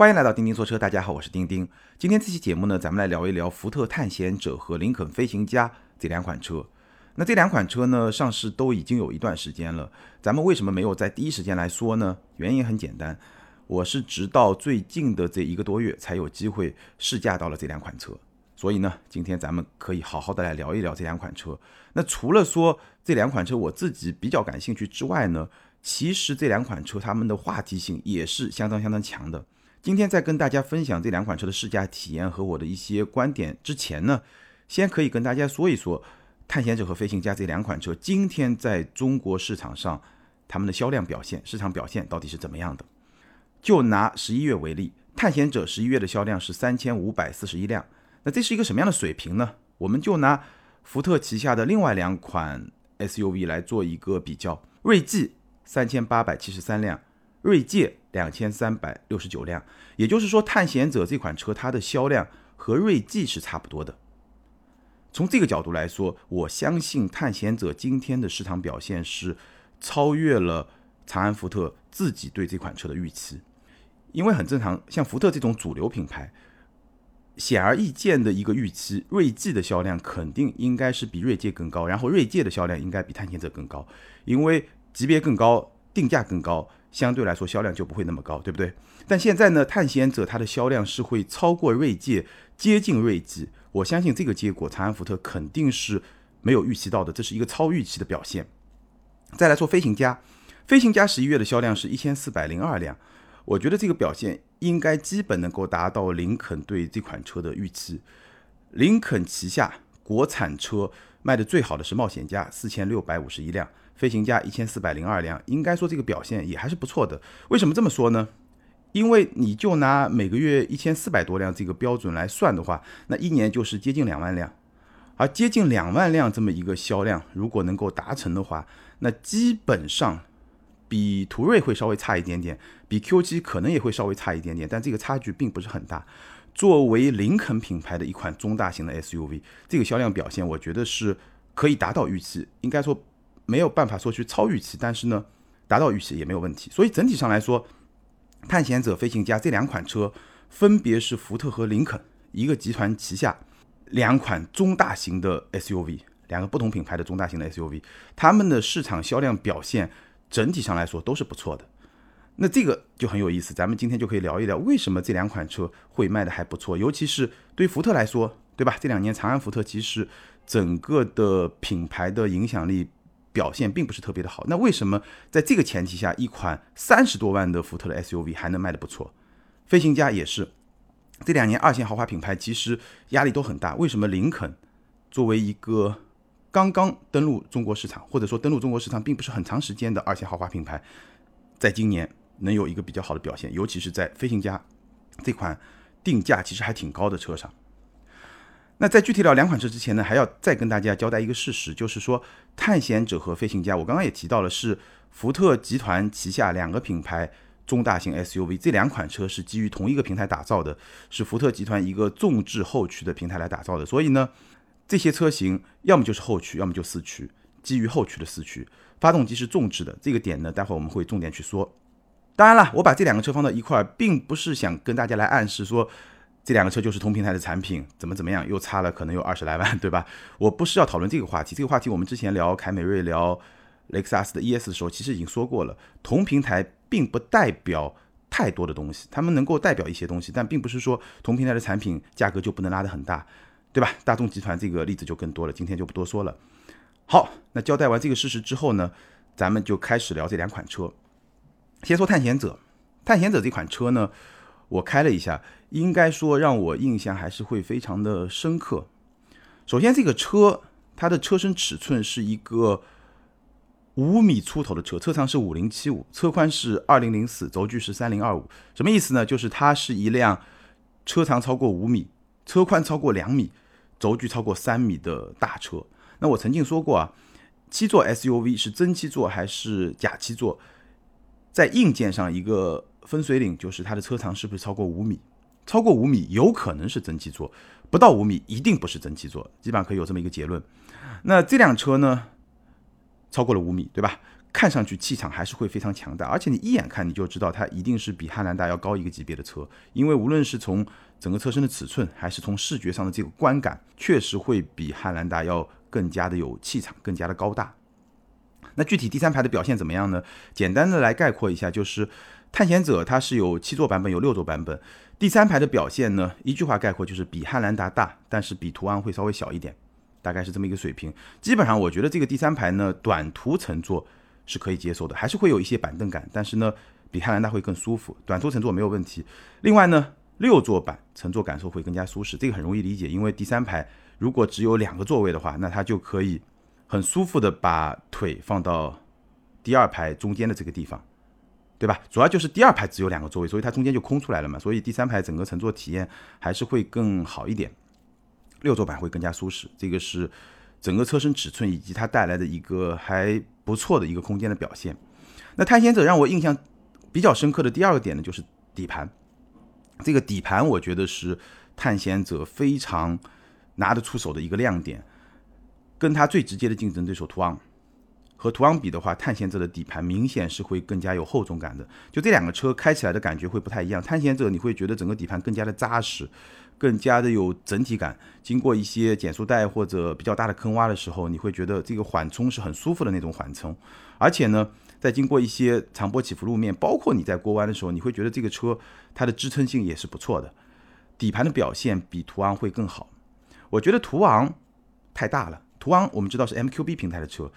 欢迎来到钉钉说车，大家好，我是钉钉。今天这期节目呢，咱们来聊一聊福特探险者和林肯飞行家这两款车。那这两款车呢，上市都已经有一段时间了，咱们为什么没有在第一时间来说呢？原因很简单，我是直到最近的这一个多月才有机会试驾到了这两款车。所以呢，今天咱们可以好好的来聊一聊这两款车。那除了说这两款车我自己比较感兴趣之外呢，其实这两款车它们的话题性也是相当相当强的。今天在跟大家分享这两款车的试驾体验和我的一些观点之前呢，先可以跟大家说一说探险者和飞行家这两款车今天在中国市场上他们的销量表现、市场表现到底是怎么样的。就拿十一月为例，探险者十一月的销量是三千五百四十一辆，那这是一个什么样的水平呢？我们就拿福特旗下的另外两款 SUV 来做一个比较，锐际三千八百七十三辆。锐界两千三百六十九辆，也就是说，探险者这款车它的销量和锐际是差不多的。从这个角度来说，我相信探险者今天的市场表现是超越了长安福特自己对这款车的预期。因为很正常，像福特这种主流品牌，显而易见的一个预期，锐际的销量肯定应该是比锐界更高，然后锐界的销量应该比探险者更高，因为级别更高，定价更高。相对来说销量就不会那么高，对不对？但现在呢，探险者它的销量是会超过锐界，接近锐际。我相信这个结果，长安福特肯定是没有预期到的，这是一个超预期的表现。再来说飞行家，飞行家十一月的销量是一千四百零二辆，我觉得这个表现应该基本能够达到林肯对这款车的预期。林肯旗下国产车卖的最好的是冒险家，四千六百五十一辆。飞行家一千四百零二辆，应该说这个表现也还是不错的。为什么这么说呢？因为你就拿每个月一千四百多辆这个标准来算的话，那一年就是接近两万辆。而接近两万辆这么一个销量，如果能够达成的话，那基本上比途锐会稍微差一点点，比 Q7 可能也会稍微差一点点，但这个差距并不是很大。作为林肯品牌的一款中大型的 SUV，这个销量表现，我觉得是可以达到预期，应该说。没有办法说去超预期，但是呢，达到预期也没有问题。所以整体上来说，探险者、飞行家这两款车分别是福特和林肯一个集团旗下两款中大型的 SUV，两个不同品牌的中大型的 SUV，他们的市场销量表现整体上来说都是不错的。那这个就很有意思，咱们今天就可以聊一聊为什么这两款车会卖的还不错，尤其是对福特来说，对吧？这两年长安福特其实整个的品牌的影响力。表现并不是特别的好，那为什么在这个前提下，一款三十多万的福特的 SUV 还能卖的不错？飞行家也是，这两年二线豪华品牌其实压力都很大。为什么林肯作为一个刚刚登陆中国市场，或者说登陆中国市场并不是很长时间的二线豪华品牌，在今年能有一个比较好的表现？尤其是在飞行家这款定价其实还挺高的车上。那在具体聊两款车之前呢，还要再跟大家交代一个事实，就是说探险者和飞行家，我刚刚也提到了，是福特集团旗下两个品牌中大型 SUV，这两款车是基于同一个平台打造的，是福特集团一个纵置后驱的平台来打造的，所以呢，这些车型要么就是后驱，要么就四驱，基于后驱的四驱，发动机是纵置的，这个点呢，待会我们会重点去说。当然了，我把这两个车放到一块儿，并不是想跟大家来暗示说。这两个车就是同平台的产品，怎么怎么样，又差了可能有二十来万，对吧？我不是要讨论这个话题，这个话题我们之前聊凯美瑞、聊雷克萨斯的 ES 的时候，其实已经说过了。同平台并不代表太多的东西，他们能够代表一些东西，但并不是说同平台的产品价格就不能拉得很大，对吧？大众集团这个例子就更多了，今天就不多说了。好，那交代完这个事实之后呢，咱们就开始聊这两款车。先说探险者，探险者这款车呢。我开了一下，应该说让我印象还是会非常的深刻。首先，这个车它的车身尺寸是一个五米出头的车，车长是五零七五，车宽是二零零四，轴距是三零二五。什么意思呢？就是它是一辆车长超过五米、车宽超过两米、轴距超过三米的大车。那我曾经说过啊，七座 SUV 是真七座还是假七座，在硬件上一个。分水岭就是它的车长是不是超过五米？超过五米有可能是真七座，不到五米一定不是真七座，基本上可以有这么一个结论。那这辆车呢，超过了五米，对吧？看上去气场还是会非常强大，而且你一眼看你就知道它一定是比汉兰达要高一个级别的车，因为无论是从整个车身的尺寸，还是从视觉上的这个观感，确实会比汉兰达要更加的有气场，更加的高大。那具体第三排的表现怎么样呢？简单的来概括一下，就是探险者它是有七座版本，有六座版本。第三排的表现呢，一句话概括就是比汉兰达大，但是比途安会稍微小一点，大概是这么一个水平。基本上我觉得这个第三排呢，短途乘坐是可以接受的，还是会有一些板凳感，但是呢，比汉兰达会更舒服，短途乘坐没有问题。另外呢，六座版乘坐感受会更加舒适，这个很容易理解，因为第三排如果只有两个座位的话，那它就可以很舒服的把腿放到第二排中间的这个地方。对吧？主要就是第二排只有两个座位，所以它中间就空出来了嘛。所以第三排整个乘坐体验还是会更好一点，六座版会更加舒适。这个是整个车身尺寸以及它带来的一个还不错的一个空间的表现。那探险者让我印象比较深刻的第二个点呢，就是底盘。这个底盘我觉得是探险者非常拿得出手的一个亮点，跟它最直接的竞争对手途昂。和途昂比的话，探险者的底盘明显是会更加有厚重感的。就这两个车开起来的感觉会不太一样。探险者你会觉得整个底盘更加的扎实，更加的有整体感。经过一些减速带或者比较大的坑洼的时候，你会觉得这个缓冲是很舒服的那种缓冲。而且呢，在经过一些长波起伏路面，包括你在过弯的时候，你会觉得这个车它的支撑性也是不错的。底盘的表现比途昂会更好。我觉得途昂太大了。途昂我们知道是 MQB 平台的车。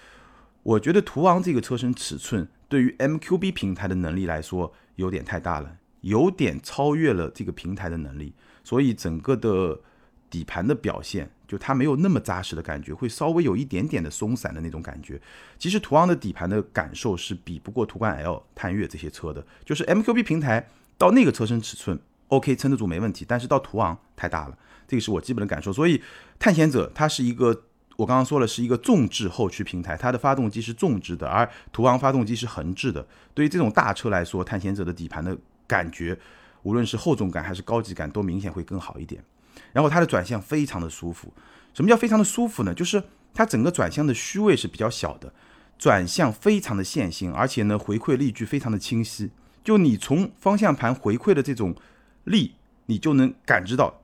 我觉得途昂这个车身尺寸对于 MQB 平台的能力来说有点太大了，有点超越了这个平台的能力，所以整个的底盘的表现就它没有那么扎实的感觉，会稍微有一点点的松散的那种感觉。其实途昂的底盘的感受是比不过途观 L、探岳这些车的，就是 MQB 平台到那个车身尺寸 OK 撑得住没问题，但是到途昂太大了，这个是我基本的感受。所以探险者它是一个。我刚刚说了是一个纵置后驱平台，它的发动机是纵置的，而途昂发动机是横置的。对于这种大车来说，探险者的底盘的感觉，无论是厚重感还是高级感，都明显会更好一点。然后它的转向非常的舒服。什么叫非常的舒服呢？就是它整个转向的虚位是比较小的，转向非常的线性，而且呢回馈力矩非常的清晰。就你从方向盘回馈的这种力，你就能感知到。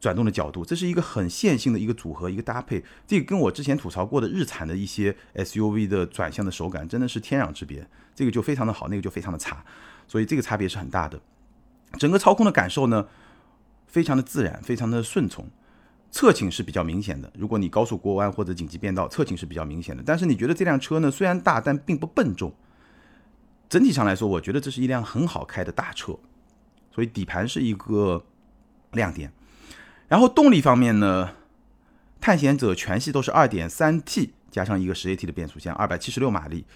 转动的角度，这是一个很线性的一个组合，一个搭配。这个跟我之前吐槽过的日产的一些 SUV 的转向的手感真的是天壤之别。这个就非常的好，那个就非常的差，所以这个差别是很大的。整个操控的感受呢，非常的自然，非常的顺从。侧倾是比较明显的，如果你高速过弯或者紧急变道，侧倾是比较明显的。但是你觉得这辆车呢，虽然大，但并不笨重。整体上来说，我觉得这是一辆很好开的大车，所以底盘是一个亮点。然后动力方面呢，探险者全系都是 2.3T 加上一个 10AT 的变速箱，276马力。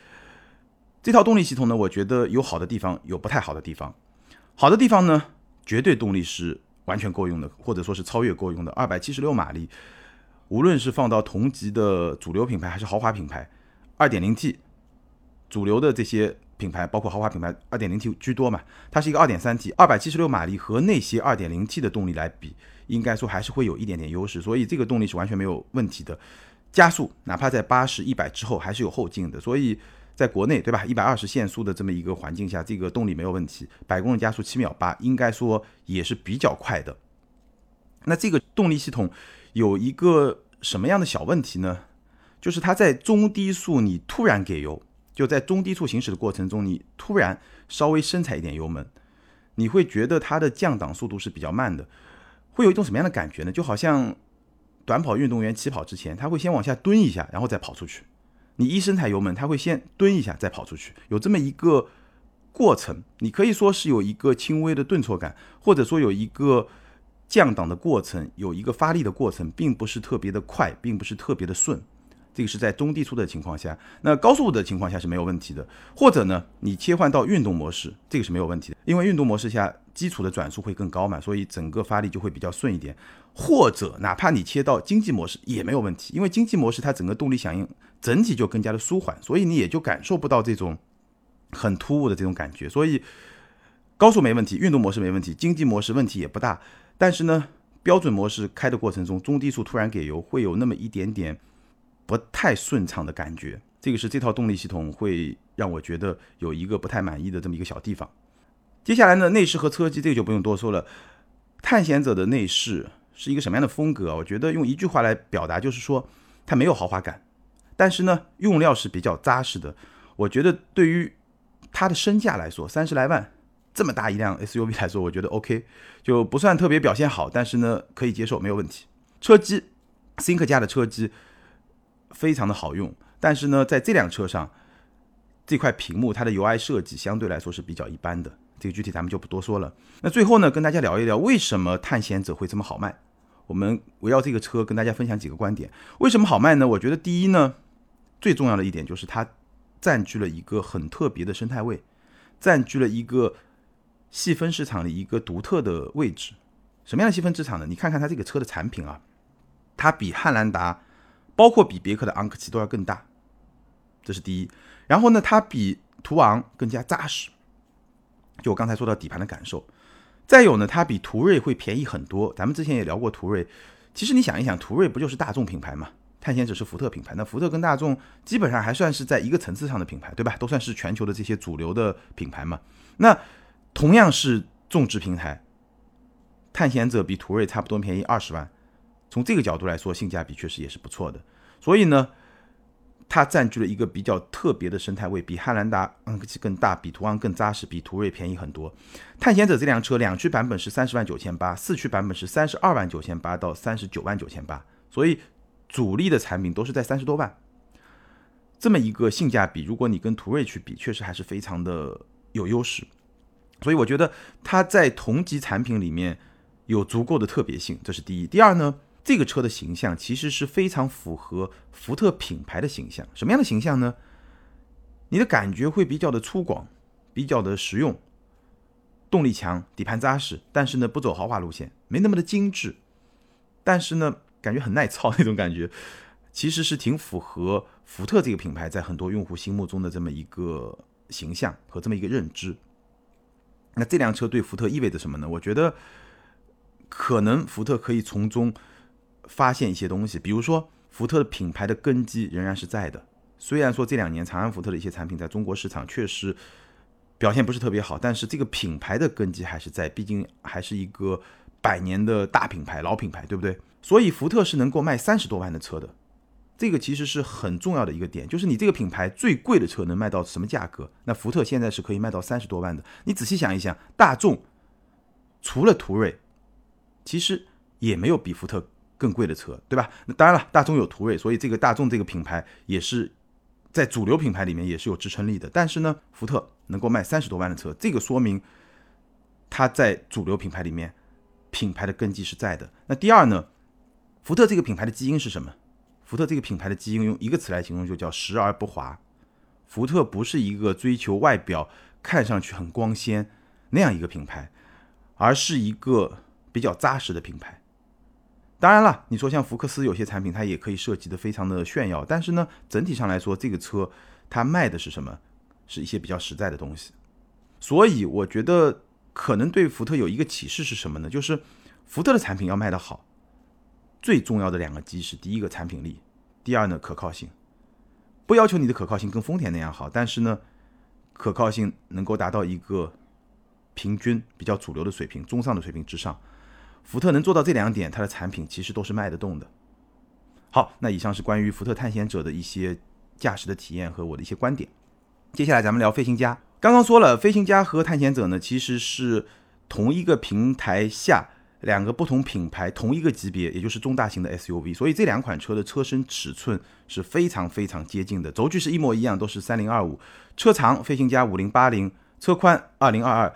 这套动力系统呢，我觉得有好的地方，有不太好的地方。好的地方呢，绝对动力是完全够用的，或者说是超越够用的。276马力，无论是放到同级的主流品牌还是豪华品牌，2.0T 主流的这些品牌，包括豪华品牌，2.0T 居多嘛，它是一个 2.3T，276 马力和那些 2.0T 的动力来比。应该说还是会有一点点优势，所以这个动力是完全没有问题的。加速哪怕在八十一百之后还是有后劲的，所以在国内对吧？一百二十限速的这么一个环境下，这个动力没有问题。百公里加速七秒八，应该说也是比较快的。那这个动力系统有一个什么样的小问题呢？就是它在中低速你突然给油，就在中低速行驶的过程中，你突然稍微深踩一点油门，你会觉得它的降档速度是比较慢的。会有一种什么样的感觉呢？就好像短跑运动员起跑之前，他会先往下蹲一下，然后再跑出去。你一深踩油门，他会先蹲一下，再跑出去，有这么一个过程。你可以说是有一个轻微的顿挫感，或者说有一个降档的过程，有一个发力的过程，并不是特别的快，并不是特别的顺。这个是在中低速的情况下，那高速的情况下是没有问题的。或者呢，你切换到运动模式，这个是没有问题的，因为运动模式下基础的转速会更高嘛，所以整个发力就会比较顺一点。或者哪怕你切到经济模式也没有问题，因为经济模式它整个动力响应整体就更加的舒缓，所以你也就感受不到这种很突兀的这种感觉。所以高速没问题，运动模式没问题，经济模式问题也不大。但是呢，标准模式开的过程中，中低速突然给油会有那么一点点。不太顺畅的感觉，这个是这套动力系统会让我觉得有一个不太满意的这么一个小地方。接下来呢，内饰和车机这个就不用多说了。探险者的内饰是一个什么样的风格？我觉得用一句话来表达，就是说它没有豪华感，但是呢，用料是比较扎实的。我觉得对于它的身价来说，三十来万这么大一辆 SUV 来说，我觉得 OK，就不算特别表现好，但是呢，可以接受，没有问题。车机，Think 家的车机非常的好用，但是呢，在这辆车上，这块屏幕它的 UI 设计相对来说是比较一般的。这个具体咱们就不多说了。那最后呢，跟大家聊一聊为什么探险者会这么好卖。我们围绕这个车跟大家分享几个观点。为什么好卖呢？我觉得第一呢，最重要的一点就是它占据了一个很特别的生态位，占据了一个细分市场的一个独特的位置。什么样的细分市场呢？你看看它这个车的产品啊，它比汉兰达，包括比别克的昂科旗都要更大，这是第一。然后呢，它比途昂更加扎实。就我刚才说到底盘的感受，再有呢，它比途锐会便宜很多。咱们之前也聊过途锐，其实你想一想，途锐不就是大众品牌嘛？探险者是福特品牌，那福特跟大众基本上还算是在一个层次上的品牌，对吧？都算是全球的这些主流的品牌嘛。那同样是种植平台，探险者比途锐差不多便宜二十万，从这个角度来说，性价比确实也是不错的。所以呢。它占据了一个比较特别的生态位，比汉兰达昂科旗更大，比途昂更扎实，比途锐便宜很多。探险者这辆车两驱版本是三十万九千八，四驱版本是三十二万九千八到三十九万九千八，所以主力的产品都是在三十多万。这么一个性价比，如果你跟途锐去比，确实还是非常的有优势。所以我觉得它在同级产品里面有足够的特别性，这是第一。第二呢？这个车的形象其实是非常符合福特品牌的形象。什么样的形象呢？你的感觉会比较的粗犷，比较的实用，动力强，底盘扎实，但是呢不走豪华路线，没那么的精致，但是呢感觉很耐操那种感觉，其实是挺符合福特这个品牌在很多用户心目中的这么一个形象和这么一个认知。那这辆车对福特意味着什么呢？我觉得可能福特可以从中。发现一些东西，比如说福特的品牌的根基仍然是在的。虽然说这两年长安福特的一些产品在中国市场确实表现不是特别好，但是这个品牌的根基还是在，毕竟还是一个百年的大品牌、老品牌，对不对？所以福特是能够卖三十多万的车的，这个其实是很重要的一个点，就是你这个品牌最贵的车能卖到什么价格？那福特现在是可以卖到三十多万的。你仔细想一想，大众除了途锐，其实也没有比福特。更贵的车，对吧？那当然了，大众有途锐，所以这个大众这个品牌也是在主流品牌里面也是有支撑力的。但是呢，福特能够卖三十多万的车，这个说明它在主流品牌里面品牌的根基是在的。那第二呢，福特这个品牌的基因是什么？福特这个品牌的基因用一个词来形容，就叫实而不华。福特不是一个追求外表看上去很光鲜那样一个品牌，而是一个比较扎实的品牌。当然了，你说像福克斯有些产品，它也可以设计的非常的炫耀，但是呢，整体上来说，这个车它卖的是什么？是一些比较实在的东西。所以我觉得可能对福特有一个启示是什么呢？就是福特的产品要卖得好，最重要的两个基石，第一个产品力，第二呢可靠性。不要求你的可靠性跟丰田那样好，但是呢，可靠性能够达到一个平均比较主流的水平，中上的水平之上。福特能做到这两点，它的产品其实都是卖得动的。好，那以上是关于福特探险者的一些驾驶的体验和我的一些观点。接下来咱们聊飞行家。刚刚说了，飞行家和探险者呢，其实是同一个平台下两个不同品牌同一个级别，也就是中大型的 SUV。所以这两款车的车身尺寸是非常非常接近的，轴距是一模一样，都是三零二五，车长飞行家五零八零，车宽二零二二。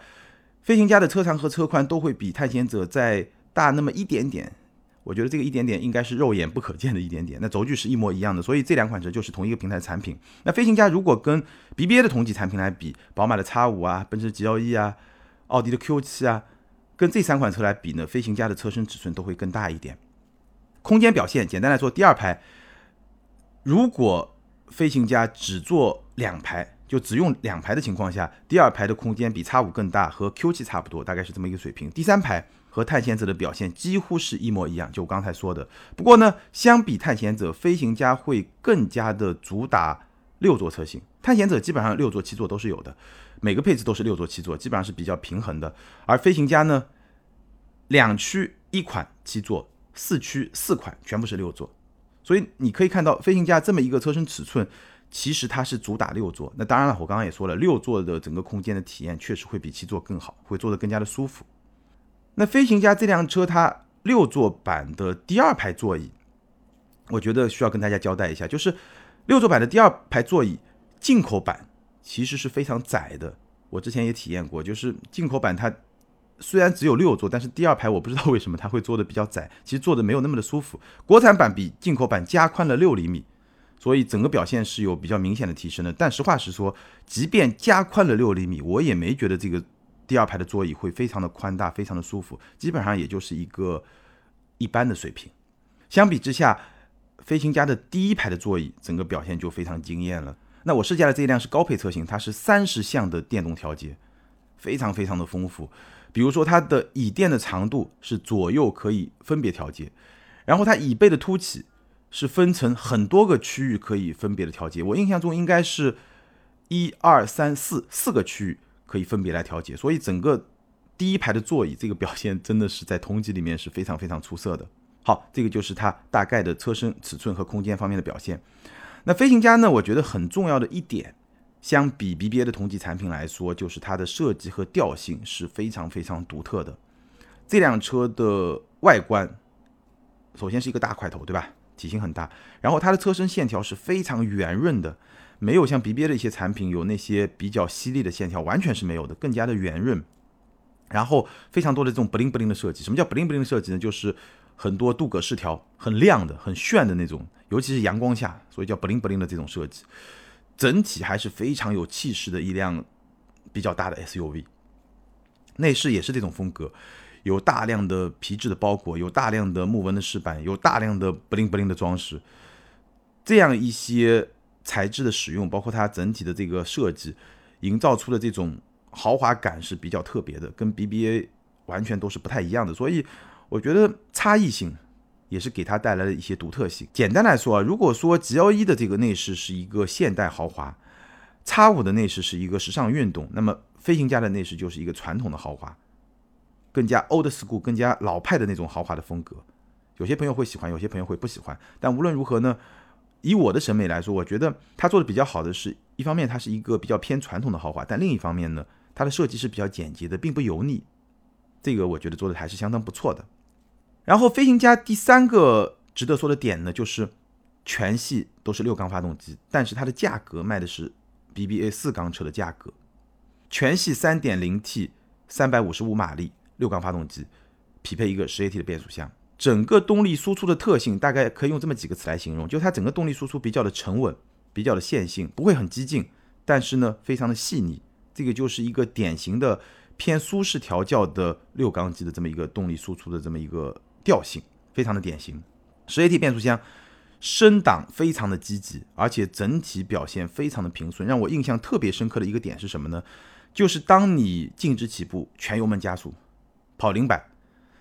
飞行家的车长和车宽都会比探险者在大那么一点点，我觉得这个一点点应该是肉眼不可见的一点点。那轴距是一模一样的，所以这两款车就是同一个平台产品。那飞行家如果跟 BBA 的同级产品来比，宝马的 X 五啊，奔驰 GLE 啊，奥迪的 Q 七啊，跟这三款车来比呢，飞行家的车身尺寸都会更大一点。空间表现，简单来说，第二排如果飞行家只坐两排，就只用两排的情况下，第二排的空间比 X 五更大，和 Q 七差不多，大概是这么一个水平。第三排。和探险者的表现几乎是一模一样，就我刚才说的。不过呢，相比探险者，飞行家会更加的主打六座车型，探险者基本上六座七座都是有的，每个配置都是六座七座，基本上是比较平衡的。而飞行家呢，两驱一款七座，四驱四款全部是六座，所以你可以看到飞行家这么一个车身尺寸，其实它是主打六座。那当然了，我刚刚也说了，六座的整个空间的体验确实会比七座更好，会坐得更加的舒服。那飞行家这辆车它六座版的第二排座椅，我觉得需要跟大家交代一下，就是六座版的第二排座椅进口版其实是非常窄的。我之前也体验过，就是进口版它虽然只有六座，但是第二排我不知道为什么它会坐的比较窄，其实坐的没有那么的舒服。国产版比进口版加宽了六厘米，所以整个表现是有比较明显的提升的。但实话实说，即便加宽了六厘米，我也没觉得这个。第二排的座椅会非常的宽大，非常的舒服，基本上也就是一个一般的水平。相比之下，飞行家的第一排的座椅整个表现就非常惊艳了。那我试驾的这一辆是高配车型，它是三十项的电动调节，非常非常的丰富。比如说它的椅垫的长度是左右可以分别调节，然后它椅背的凸起是分成很多个区域可以分别的调节。我印象中应该是一二三四四个区域。可以分别来调节，所以整个第一排的座椅这个表现真的是在同级里面是非常非常出色的。好，这个就是它大概的车身尺寸和空间方面的表现。那飞行家呢，我觉得很重要的一点，相比 BBA 的同级产品来说，就是它的设计和调性是非常非常独特的。这辆车的外观，首先是一个大块头，对吧？体型很大，然后它的车身线条是非常圆润的。没有像 BBA 的一些产品有那些比较犀利的线条，完全是没有的，更加的圆润。然后非常多的这种 bling bling 的设计，什么叫 bling bling 的设计呢？就是很多镀铬饰条，很亮的、很炫的那种，尤其是阳光下，所以叫 bling bling 的这种设计。整体还是非常有气势的一辆比较大的 SUV。内饰也是这种风格，有大量的皮质的包裹，有大量的木纹的饰板，有大量的 bling bling 的装饰，这样一些。材质的使用，包括它整体的这个设计，营造出的这种豪华感是比较特别的，跟 BBA 完全都是不太一样的。所以我觉得差异性也是给它带来了一些独特性。简单来说啊，如果说 G L 一的这个内饰是一个现代豪华，X5 的内饰是一个时尚运动，那么飞行家的内饰就是一个传统的豪华，更加 old school、更加老派的那种豪华的风格。有些朋友会喜欢，有些朋友会不喜欢。但无论如何呢？以我的审美来说，我觉得它做的比较好的是一方面，它是一个比较偏传统的豪华，但另一方面呢，它的设计是比较简洁的，并不油腻。这个我觉得做的还是相当不错的。然后飞行家第三个值得说的点呢，就是全系都是六缸发动机，但是它的价格卖的是 BBA 四缸车的价格。全系 3.0T 355马力六缸发动机，匹配一个 10AT 的变速箱。整个动力输出的特性大概可以用这么几个词来形容，就它整个动力输出比较的沉稳，比较的线性，不会很激进，但是呢非常的细腻，这个就是一个典型的偏舒适调教的六缸机的这么一个动力输出的这么一个调性，非常的典型。十 AT 变速箱升档非常的积极，而且整体表现非常的平顺。让我印象特别深刻的一个点是什么呢？就是当你静止起步，全油门加速，跑零百。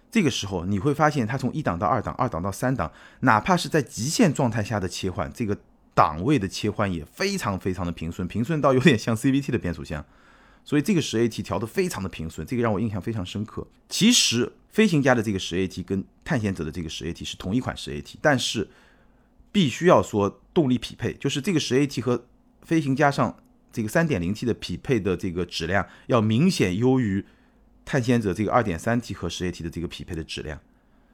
这个时候你会发现，它从一档到二档，二档到三档，哪怕是在极限状态下的切换，这个档位的切换也非常非常的平顺，平顺到有点像 CVT 的变速箱。所以这个十 AT 调的非常的平顺，这个让我印象非常深刻。其实飞行家的这个十 AT 跟探险者的这个十 AT 是同一款十 AT，但是必须要说动力匹配，就是这个十 AT 和飞行家上这个三点零 T 的匹配的这个质量要明显优于。探险者这个二点三 T 和十 AT 的这个匹配的质量，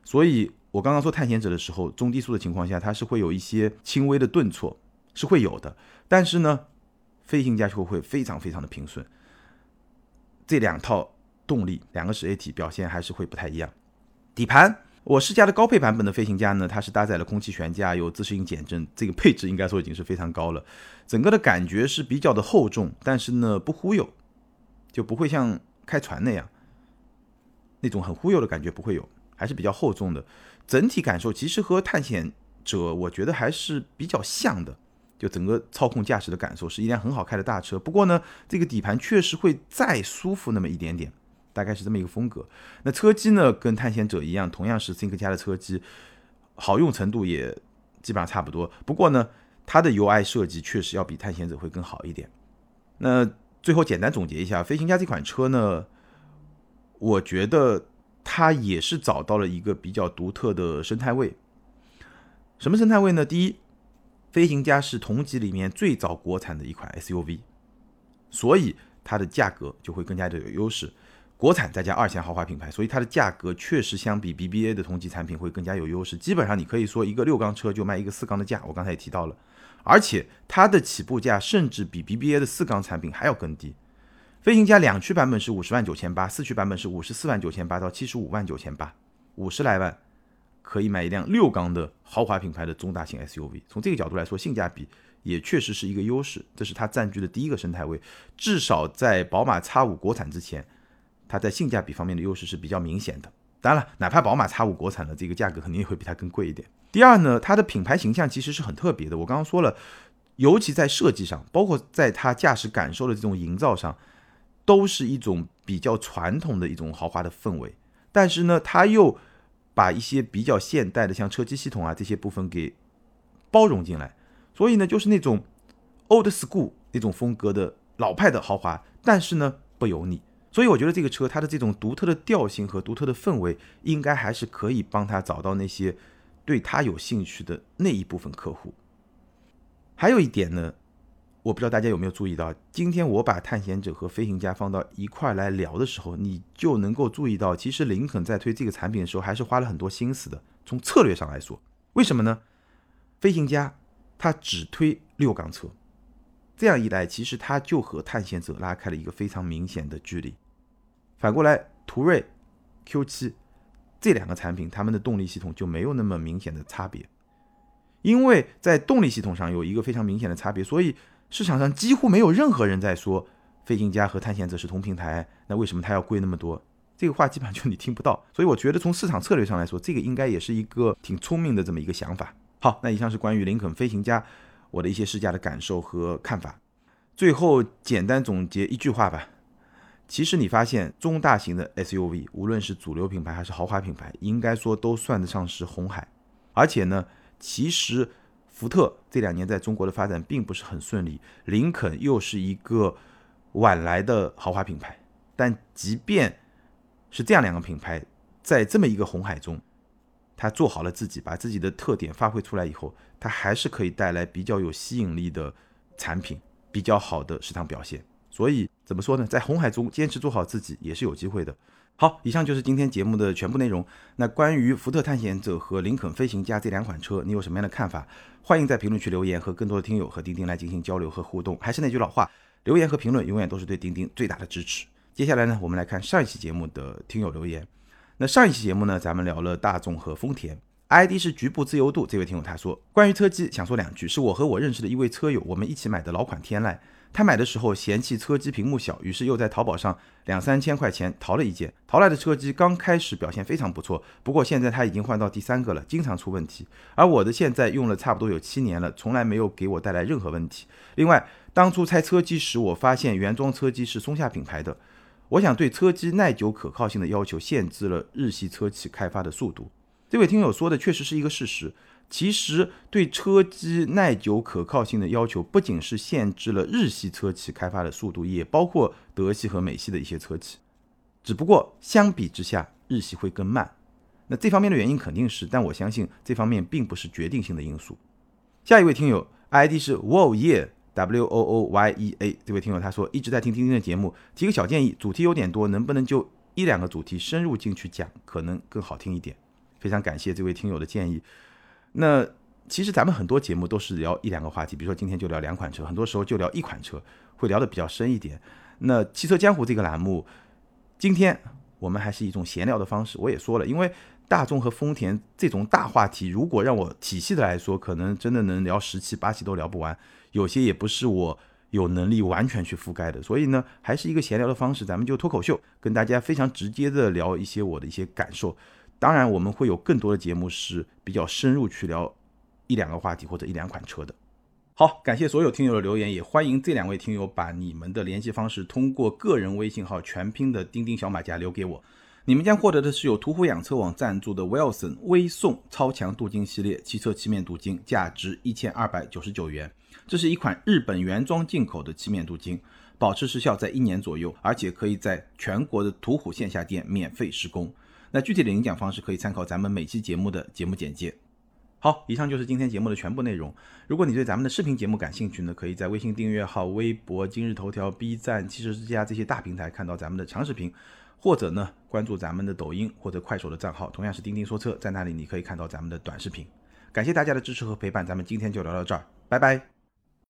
所以我刚刚说探险者的时候，中低速的情况下，它是会有一些轻微的顿挫，是会有的。但是呢，飞行家就会非常非常的平顺。这两套动力，两个十 AT 表现还是会不太一样。底盘，我试驾的高配版本的飞行家呢，它是搭载了空气悬架，有自适应减震，这个配置应该说已经是非常高了。整个的感觉是比较的厚重，但是呢不忽悠，就不会像开船那样。那种很忽悠的感觉不会有，还是比较厚重的。整体感受其实和探险者我觉得还是比较像的，就整个操控驾驶的感受是一辆很好开的大车。不过呢，这个底盘确实会再舒服那么一点点，大概是这么一个风格。那车机呢，跟探险者一样，同样是 Think 家的车机，好用程度也基本上差不多。不过呢，它的 UI 设计确实要比探险者会更好一点。那最后简单总结一下，飞行家这款车呢，我觉得它也是找到了一个比较独特的生态位。什么生态位呢？第一，飞行家是同级里面最早国产的一款 SUV，所以它的价格就会更加的有优势。国产再加二线豪华品牌，所以它的价格确实相比 BBA 的同级产品会更加有优势。基本上你可以说一个六缸车就卖一个四缸的价，我刚才也提到了，而且它的起步价甚至比 BBA 的四缸产品还要更低。飞行家两驱版本是五十万九千八，四驱版本是五十四万九千八到七十五万九千八，五十来万可以买一辆六缸的豪华品牌的中大型 SUV。从这个角度来说，性价比也确实是一个优势，这是它占据的第一个生态位。至少在宝马 X5 国产之前。它在性价比方面的优势是比较明显的。当然了，哪怕宝马 X5 国产的这个价格肯定也会比它更贵一点。第二呢，它的品牌形象其实是很特别的。我刚刚说了，尤其在设计上，包括在它驾驶感受的这种营造上，都是一种比较传统的一种豪华的氛围。但是呢，它又把一些比较现代的，像车机系统啊这些部分给包容进来，所以呢，就是那种 old school 那种风格的老派的豪华，但是呢不油腻。所以我觉得这个车它的这种独特的调性和独特的氛围，应该还是可以帮他找到那些对他有兴趣的那一部分客户。还有一点呢，我不知道大家有没有注意到，今天我把探险者和飞行家放到一块来聊的时候，你就能够注意到，其实林肯在推这个产品的时候还是花了很多心思的。从策略上来说，为什么呢？飞行家它只推六缸车，这样一来，其实它就和探险者拉开了一个非常明显的距离。反过来，途锐、Q7 这两个产品，它们的动力系统就没有那么明显的差别。因为在动力系统上有一个非常明显的差别，所以市场上几乎没有任何人在说飞行家和探险者是同平台。那为什么它要贵那么多？这个话基本上就你听不到。所以我觉得从市场策略上来说，这个应该也是一个挺聪明的这么一个想法。好，那以上是关于林肯飞行家我的一些试驾的感受和看法。最后简单总结一句话吧。其实你发现中大型的 SUV，无论是主流品牌还是豪华品牌，应该说都算得上是红海。而且呢，其实福特这两年在中国的发展并不是很顺利，林肯又是一个晚来的豪华品牌。但即便是这样两个品牌，在这么一个红海中，它做好了自己，把自己的特点发挥出来以后，它还是可以带来比较有吸引力的产品，比较好的市场表现。所以怎么说呢？在红海中坚持做好自己也是有机会的。好，以上就是今天节目的全部内容。那关于福特探险者和林肯飞行家这两款车，你有什么样的看法？欢迎在评论区留言，和更多的听友和钉钉来进行交流和互动。还是那句老话，留言和评论永远都是对钉钉最大的支持。接下来呢，我们来看上一期节目的听友留言。那上一期节目呢，咱们聊了大众和丰田，ID 是局部自由度。这位听友他说，关于车机想说两句，是我和我认识的一位车友，我们一起买的老款天籁。他买的时候嫌弃车机屏幕小，于是又在淘宝上两三千块钱淘了一件。淘来的车机刚开始表现非常不错，不过现在他已经换到第三个了，经常出问题。而我的现在用了差不多有七年了，从来没有给我带来任何问题。另外，当初拆车机时，我发现原装车机是松下品牌的。我想对车机耐久可靠性的要求限制了日系车企开发的速度。这位听友说的确实是一个事实。其实对车机耐久可靠性的要求，不仅是限制了日系车企开发的速度，也包括德系和美系的一些车企。只不过相比之下，日系会更慢。那这方面的原因肯定是，但我相信这方面并不是决定性的因素。下一位听友 ID 是 Wow Yeah W O O Y E A，这位听友他说一直在听钉钉的节目，提个小建议，主题有点多，能不能就一两个主题深入进去讲，可能更好听一点。非常感谢这位听友的建议。那其实咱们很多节目都是聊一两个话题，比如说今天就聊两款车，很多时候就聊一款车，会聊得比较深一点。那汽车江湖这个栏目，今天我们还是一种闲聊的方式。我也说了，因为大众和丰田这种大话题，如果让我体系的来说，可能真的能聊十期八期都聊不完，有些也不是我有能力完全去覆盖的。所以呢，还是一个闲聊的方式，咱们就脱口秀，跟大家非常直接的聊一些我的一些感受。当然，我们会有更多的节目是比较深入去聊一两个话题或者一两款车的。好，感谢所有听友的留言，也欢迎这两位听友把你们的联系方式通过个人微信号全拼的钉钉小马甲留给我。你们将获得的是由途虎养车网赞助的 Wilson 微送超强镀金系列汽车漆面镀金，价值一千二百九十九元。这是一款日本原装进口的漆面镀金，保持时效在一年左右，而且可以在全国的途虎线下店免费施工。那具体的领奖方式可以参考咱们每期节目的节目简介。好，以上就是今天节目的全部内容。如果你对咱们的视频节目感兴趣呢，可以在微信订阅号、微博、今日头条、B 站、汽车之家这些大平台看到咱们的长视频。或者呢，关注咱们的抖音或者快手的账号，同样是钉钉说车，在那里你可以看到咱们的短视频。感谢大家的支持和陪伴，咱们今天就聊到这儿，拜拜。